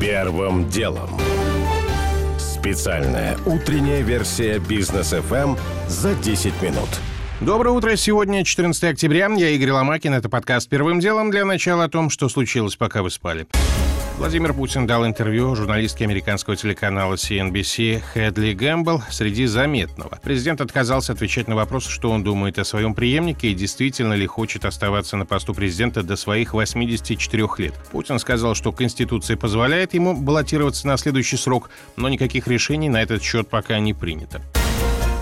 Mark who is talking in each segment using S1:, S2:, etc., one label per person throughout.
S1: Первым делом. Специальная утренняя версия бизнес FM за 10 минут.
S2: Доброе утро. Сегодня 14 октября. Я Игорь Ломакин. Это подкаст «Первым делом» для начала о том, что случилось, пока вы спали. Владимир Путин дал интервью журналистке американского телеканала CNBC Хедли Гэмбл среди заметного. Президент отказался отвечать на вопрос, что он думает о своем преемнике и действительно ли хочет оставаться на посту президента до своих 84 лет. Путин сказал, что Конституция позволяет ему баллотироваться на следующий срок, но никаких решений на этот счет пока не принято.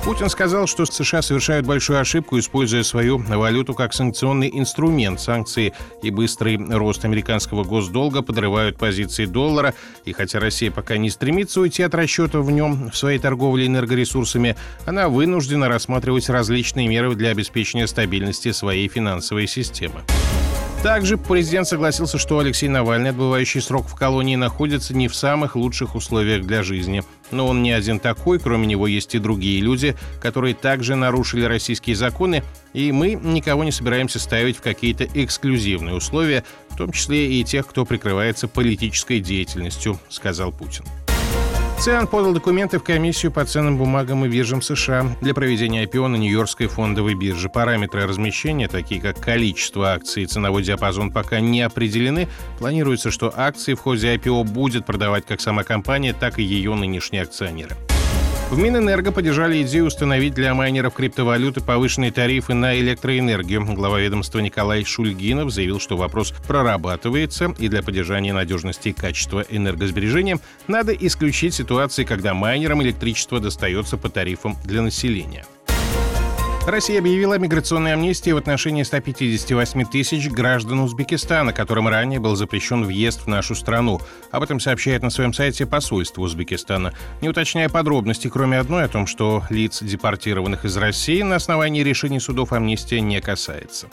S2: Путин сказал, что США совершают большую ошибку, используя свою валюту как санкционный инструмент. Санкции и быстрый рост американского госдолга подрывают позиции доллара. И хотя Россия пока не стремится уйти от расчета в нем в своей торговле энергоресурсами, она вынуждена рассматривать различные меры для обеспечения стабильности своей финансовой системы. Также президент согласился, что Алексей Навальный, отбывающий срок в колонии, находится не в самых лучших условиях для жизни. Но он не один такой, кроме него есть и другие люди, которые также нарушили российские законы, и мы никого не собираемся ставить в какие-то эксклюзивные условия, в том числе и тех, кто прикрывается политической деятельностью, сказал Путин. ЦИАН подал документы в комиссию по ценным бумагам и биржам США для проведения IPO на Нью-Йоркской фондовой бирже. Параметры размещения, такие как количество акций и ценовой диапазон, пока не определены. Планируется, что акции в ходе IPO будет продавать как сама компания, так и ее нынешние акционеры. В Минэнерго поддержали идею установить для майнеров криптовалюты повышенные тарифы на электроэнергию. Глава ведомства Николай Шульгинов заявил, что вопрос прорабатывается, и для поддержания надежности и качества энергосбережения надо исключить ситуации, когда майнерам электричество достается по тарифам для населения. Россия объявила о миграционной амнистии в отношении 158 тысяч граждан Узбекистана, которым ранее был запрещен въезд в нашу страну. Об этом сообщает на своем сайте посольство Узбекистана, не уточняя подробностей, кроме одной о том, что лиц, депортированных из России, на основании решений судов амнистия не касается.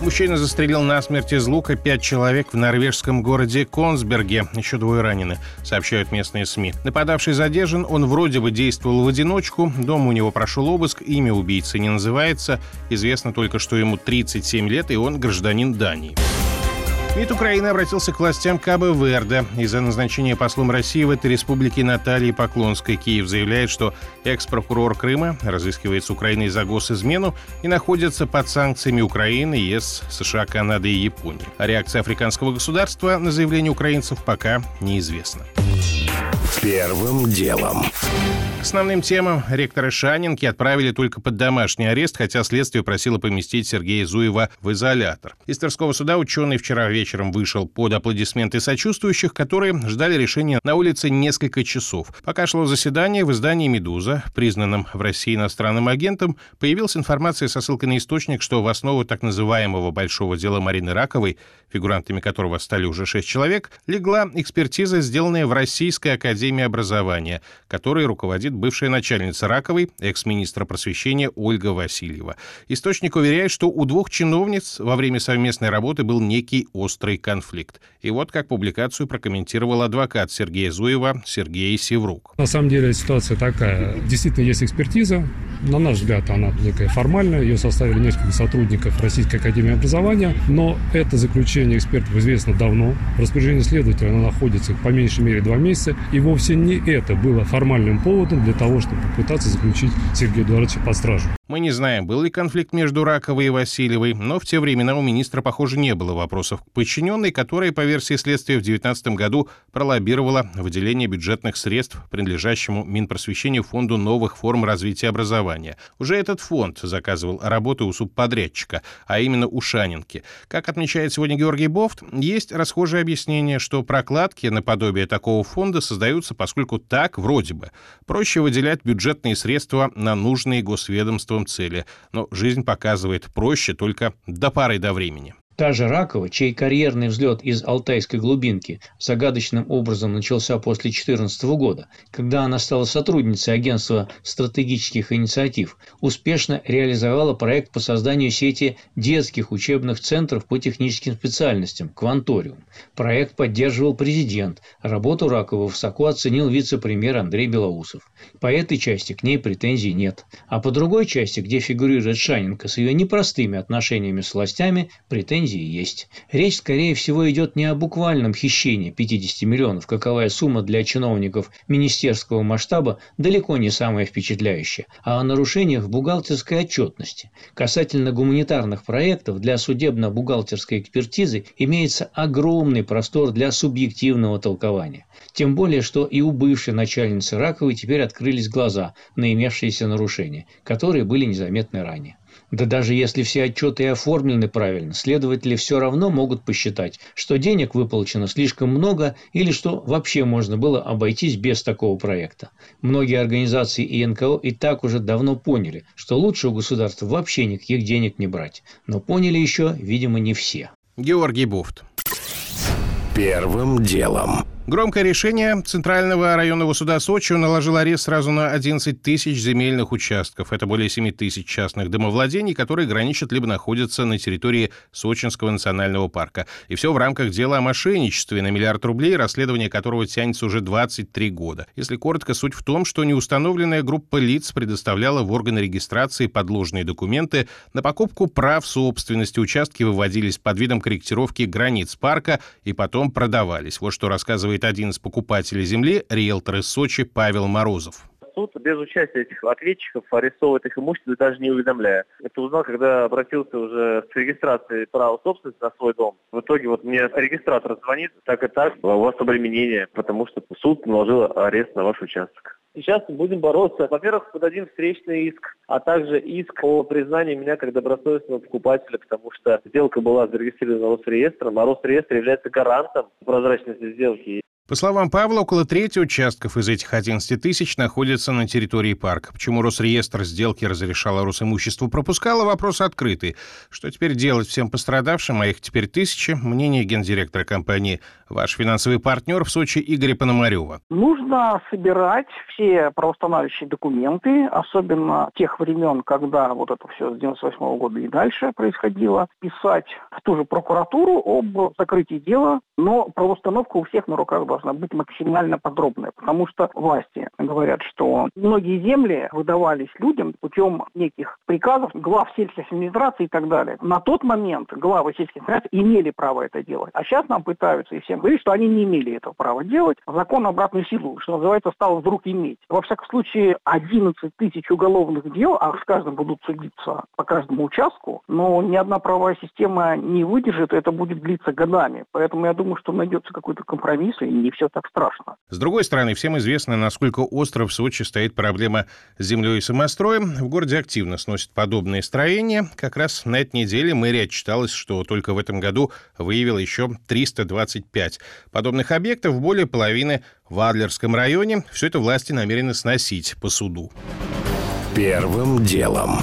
S2: Мужчина застрелил насмерть из лука пять человек в норвежском городе Консберге. Еще двое ранены, сообщают местные СМИ. Нападавший задержан, он вроде бы действовал в одиночку. Дома у него прошел обыск, имя убийцы не называется. Известно только, что ему 37 лет, и он гражданин Дании. МИД Украины обратился к властям Кабо Верде из-за назначения послом России в этой республике Натальи Поклонской. Киев заявляет, что экс-прокурор Крыма разыскивает с Украиной за госизмену и находится под санкциями Украины, ЕС, США, Канады и Японии. А реакция африканского государства на заявление украинцев пока неизвестна.
S1: Первым делом.
S2: Основным темам ректора Шанинки отправили только под домашний арест, хотя следствие просило поместить Сергея Зуева в изолятор. Из Тверского суда ученый вчера вечером вышел под аплодисменты сочувствующих, которые ждали решения на улице несколько часов. Пока шло заседание, в издании «Медуза», признанном в России иностранным агентом, появилась информация со ссылкой на источник, что в основу так называемого «большого дела» Марины Раковой, фигурантами которого стали уже шесть человек, легла экспертиза, сделанная в Российской академии образования, которой руководит руководит бывшая начальница Раковой, экс-министра просвещения Ольга Васильева. Источник уверяет, что у двух чиновниц во время совместной работы был некий острый конфликт. И вот как публикацию прокомментировал адвокат Сергея Зуева Сергей Севрук.
S3: На самом деле ситуация такая. Действительно есть экспертиза. На наш взгляд, она некая формальная. Ее составили несколько сотрудников Российской Академии Образования. Но это заключение экспертов известно давно. В распоряжении следователя оно находится по меньшей мере два месяца. И вовсе не это было формальным поводом для того, чтобы попытаться заключить Сергея Эдуардовича под стражу.
S2: Мы не знаем, был ли конфликт между Раковой и Васильевой, но в те времена у министра, похоже, не было вопросов к подчиненной, которая, по версии следствия, в 2019 году пролоббировала выделение бюджетных средств, принадлежащему Минпросвещению Фонду новых форм развития образования. Уже этот фонд заказывал работы у субподрядчика, а именно у Шанинки. Как отмечает сегодня Георгий Бофт, есть расхожее объяснение, что прокладки наподобие такого фонда создаются, поскольку так, вроде бы, проще выделять бюджетные средства на нужные госведомства цели, но жизнь показывает проще только до пары до времени.
S4: Та же Ракова, чей карьерный взлет из алтайской глубинки загадочным образом начался после 2014 года, когда она стала сотрудницей агентства стратегических инициатив, успешно реализовала проект по созданию сети детских учебных центров по техническим специальностям «Кванториум». Проект поддерживал президент, работу Ракова высоко оценил вице-премьер Андрей Белоусов. По этой части к ней претензий нет. А по другой части, где фигурирует Шаненко с ее непростыми отношениями с властями, претензий претензии есть. Речь, скорее всего, идет не о буквальном хищении 50 миллионов, каковая сумма для чиновников министерского масштаба далеко не самая впечатляющая, а о нарушениях бухгалтерской отчетности. Касательно гуманитарных проектов для судебно-бухгалтерской экспертизы имеется огромный простор для субъективного толкования. Тем более, что и у бывшей начальницы Раковой теперь открылись глаза на имевшиеся нарушения, которые были незаметны ранее. Да даже если все отчеты и оформлены правильно, следователи все равно могут посчитать, что денег выплачено слишком много или что вообще можно было обойтись без такого проекта. Многие организации и НКО и так уже давно поняли, что лучше у государства вообще никаких денег не брать. Но поняли еще, видимо, не все.
S2: Георгий Буфт.
S1: Первым делом.
S2: Громкое решение Центрального районного суда Сочи наложило арест сразу на 11 тысяч земельных участков. Это более 7 тысяч частных домовладений, которые граничат либо находятся на территории Сочинского национального парка. И все в рамках дела о мошенничестве на миллиард рублей, расследование которого тянется уже 23 года. Если коротко, суть в том, что неустановленная группа лиц предоставляла в органы регистрации подложные документы на покупку прав собственности. Участки выводились под видом корректировки границ парка и потом продавались. Вот что рассказывает рассказывает один из покупателей земли, риэлтор из Сочи Павел Морозов
S5: суд без участия этих ответчиков арестовывает их имущество, даже не уведомляя. Это узнал, когда обратился уже с регистрацией права собственности на свой дом. В итоге вот мне регистратор звонит, так и так, у вас обременение, потому что суд наложил арест на ваш участок. Сейчас будем бороться. Во-первых, подадим встречный иск, а также иск о признании меня как добросовестного покупателя, потому что сделка была зарегистрирована Росреестром, а Росреестр является гарантом прозрачности сделки.
S2: По словам Павла, около трети участков из этих 11 тысяч находятся на территории парка. Почему Росреестр сделки разрешал, а Росимущество пропускало, вопрос открытый. Что теперь делать всем пострадавшим, а их теперь тысячи? Мнение гендиректора компании «Ваш финансовый партнер» в Сочи Игоря Пономарева.
S6: Нужно собирать все правоустанавливающие документы, особенно тех времен, когда вот это все с 98 -го года и дальше происходило, писать в ту же прокуратуру об закрытии дела, но правоустановка у всех на руках должна должна быть максимально подробная, потому что власти говорят, что многие земли выдавались людям путем неких приказов глав сельских администраций и так далее. На тот момент главы сельских администраций имели право это делать. А сейчас нам пытаются и всем говорить, что они не имели этого права делать. Закон обратную силу, что называется, стал вдруг иметь. Во всяком случае, 11 тысяч уголовных дел, а с каждым будут судиться по каждому участку, но ни одна правовая система не выдержит, это будет длиться годами. Поэтому я думаю, что найдется какой-то компромисс, и не все так страшно.
S2: С другой стороны, всем известно, насколько остро в Сочи стоит проблема с землей и самостроем. В городе активно сносят подобные строения. Как раз на этой неделе мэрия отчиталась, что только в этом году выявила еще 325 подобных объектов, более половины в Адлерском районе. Все это власти намерены сносить по суду.
S1: Первым делом.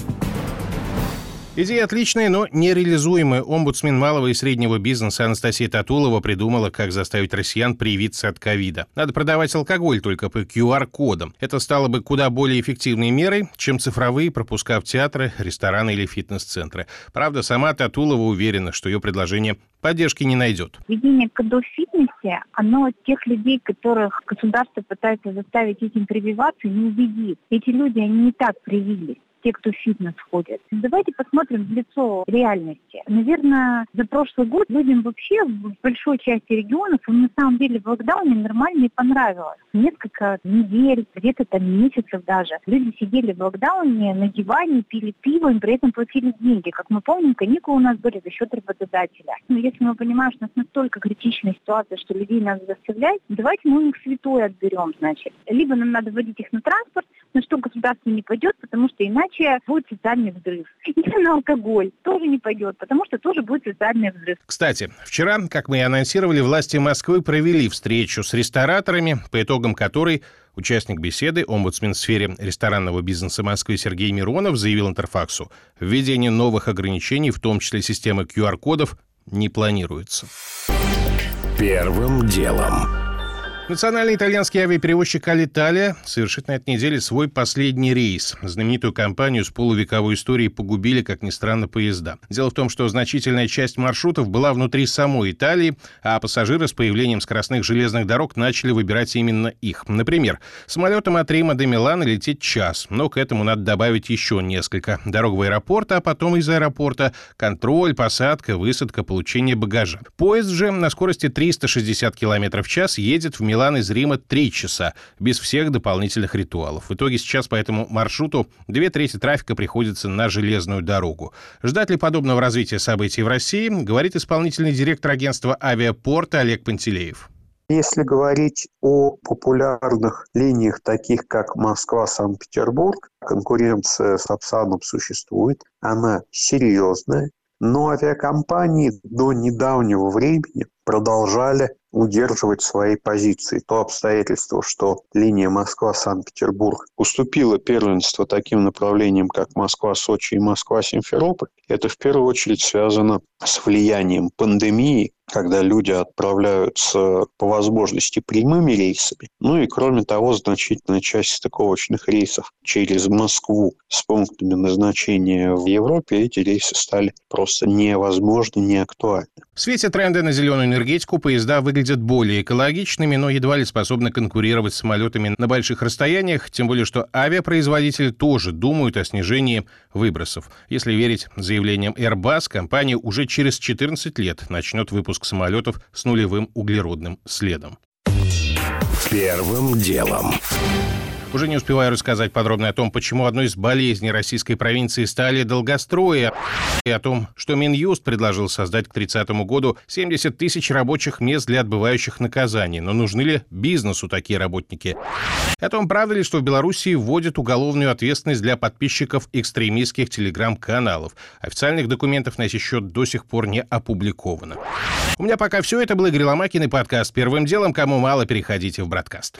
S2: Идея отличная, но нереализуемая. Омбудсмен малого и среднего бизнеса Анастасия Татулова придумала, как заставить россиян привиться от ковида. Надо продавать алкоголь только по QR-кодам. Это стало бы куда более эффективной мерой, чем цифровые пропуска в театры, рестораны или фитнес-центры. Правда, сама Татулова уверена, что ее предложение поддержки не найдет.
S7: Введение КДО в фитнесе, оно тех людей, которых государство пытается заставить этим прививаться, не убедит. Эти люди, они не так привились те, кто в фитнес ходит. Давайте посмотрим в лицо реальности. Наверное, за прошлый год людям вообще в большой части регионов им на самом деле в локдауне нормально и понравилось. Несколько недель, где-то там месяцев даже. Люди сидели в локдауне на диване, пили пиво, и при этом платили деньги. Как мы помним, каникулы у нас были за счет работодателя. Но если мы понимаем, что у нас настолько критичная ситуация, что людей надо заставлять, давайте мы у них святое отберем, значит. Либо нам надо вводить их на транспорт, на что государство не пойдет, потому что иначе будет социальный взрыв. И на алкоголь тоже не пойдет, потому что тоже будет социальный взрыв.
S2: Кстати, вчера, как мы и анонсировали, власти Москвы провели встречу с рестораторами, по итогам которой Участник беседы, омбудсмен в сфере ресторанного бизнеса Москвы Сергей Миронов заявил Интерфаксу, введение новых ограничений, в том числе системы QR-кодов, не планируется.
S1: Первым делом.
S2: Национальный итальянский авиаперевозчик Алиталия совершит на этой неделе свой последний рейс. Знаменитую компанию с полувековой историей погубили, как ни странно, поезда. Дело в том, что значительная часть маршрутов была внутри самой Италии, а пассажиры с появлением скоростных железных дорог начали выбирать именно их. Например, самолетом от Рима до Милана лететь час, но к этому надо добавить еще несколько. Дорог в аэропорт, а потом из аэропорта контроль, посадка, высадка, получение багажа. Поезд же на скорости 360 км в час едет в Милан Милан из Рима 3 часа, без всех дополнительных ритуалов. В итоге сейчас по этому маршруту две трети трафика приходится на железную дорогу. Ждать ли подобного развития событий в России, говорит исполнительный директор агентства авиапорта Олег Пантелеев.
S8: Если говорить о популярных линиях, таких как Москва-Санкт-Петербург, конкуренция с Апсаном существует, она серьезная, но авиакомпании до недавнего времени продолжали удерживать свои позиции. То обстоятельство, что линия Москва-Санкт-Петербург уступила первенство таким направлениям, как Москва-Сочи и Москва-Симферополь, это в первую очередь связано с влиянием пандемии, когда люди отправляются по возможности прямыми рейсами. Ну и кроме того, значительная часть стыковочных рейсов через Москву с пунктами назначения в Европе, эти рейсы стали просто невозможны, неактуальны.
S2: В свете тренда на зеленую энергетику поезда выглядят более экологичными, но едва ли способны конкурировать с самолетами на больших расстояниях, тем более что авиапроизводители тоже думают о снижении выбросов. Если верить заявлениям Airbus, компания уже через 14 лет начнет выпуск самолетов с нулевым углеродным следом.
S1: Первым делом.
S2: Уже не успеваю рассказать подробно о том, почему одной из болезней российской провинции стали долгострои, и о том, что Минюст предложил создать к 30 году 70 тысяч рабочих мест для отбывающих наказаний. Но нужны ли бизнесу такие работники? О том, правда ли, что в Беларуси вводят уголовную ответственность для подписчиков экстремистских телеграм-каналов. Официальных документов на сей счет до сих пор не опубликовано. У меня пока все. Это был Игорь Ломакин и подкаст «Первым делом». Кому мало, переходите в «Браткаст».